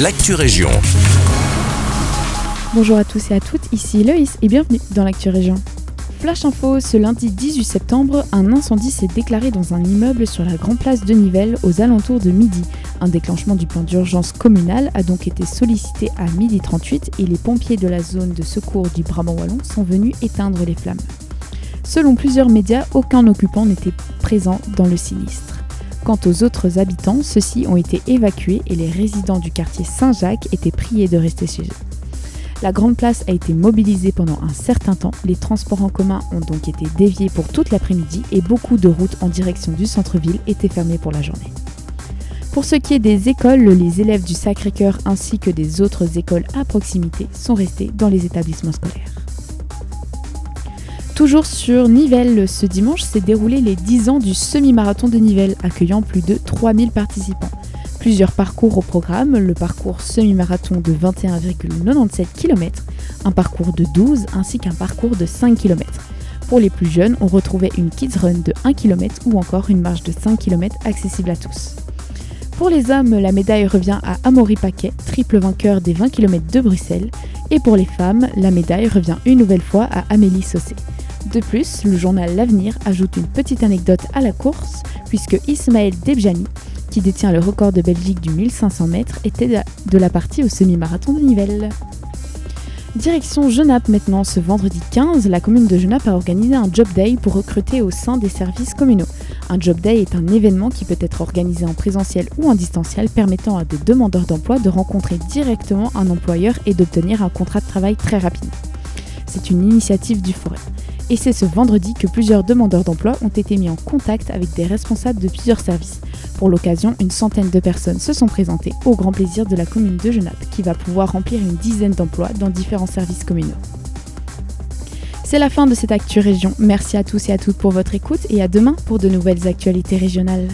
l'actu région. Bonjour à tous et à toutes, ici Loïs et bienvenue dans l'actu région. Flash info, ce lundi 18 septembre, un incendie s'est déclaré dans un immeuble sur la Grande Place de Nivelles aux alentours de midi. Un déclenchement du plan d'urgence communal a donc été sollicité à midi 38 et les pompiers de la zone de secours du Brabant Wallon sont venus éteindre les flammes. Selon plusieurs médias, aucun occupant n'était présent dans le sinistre. Quant aux autres habitants, ceux-ci ont été évacués et les résidents du quartier Saint-Jacques étaient priés de rester chez eux. La grande place a été mobilisée pendant un certain temps, les transports en commun ont donc été déviés pour toute l'après-midi et beaucoup de routes en direction du centre-ville étaient fermées pour la journée. Pour ce qui est des écoles, les élèves du Sacré-Cœur ainsi que des autres écoles à proximité sont restés dans les établissements scolaires. Toujours sur Nivelles, ce dimanche s'est déroulé les 10 ans du semi-marathon de Nivelles, accueillant plus de 3000 participants. Plusieurs parcours au programme, le parcours semi-marathon de 21,97 km, un parcours de 12 ainsi qu'un parcours de 5 km. Pour les plus jeunes, on retrouvait une Kids Run de 1 km ou encore une marche de 5 km accessible à tous. Pour les hommes, la médaille revient à Amaury Paquet, triple vainqueur des 20 km de Bruxelles. Et pour les femmes, la médaille revient une nouvelle fois à Amélie Saucé. De plus, le journal L'Avenir ajoute une petite anecdote à la course, puisque Ismaël Debjani, qui détient le record de Belgique du 1500 mètres, était de la partie au semi-marathon de Nivelles. Direction Genappe maintenant, ce vendredi 15, la commune de Genappe a organisé un Job Day pour recruter au sein des services communaux. Un Job Day est un événement qui peut être organisé en présentiel ou en distanciel permettant à des demandeurs d'emploi de rencontrer directement un employeur et d'obtenir un contrat de travail très rapidement. C'est une initiative du Forêt. Et c'est ce vendredi que plusieurs demandeurs d'emploi ont été mis en contact avec des responsables de plusieurs services. Pour l'occasion, une centaine de personnes se sont présentées au grand plaisir de la commune de Genappe, qui va pouvoir remplir une dizaine d'emplois dans différents services communaux. C'est la fin de cette Actu Région. Merci à tous et à toutes pour votre écoute et à demain pour de nouvelles actualités régionales.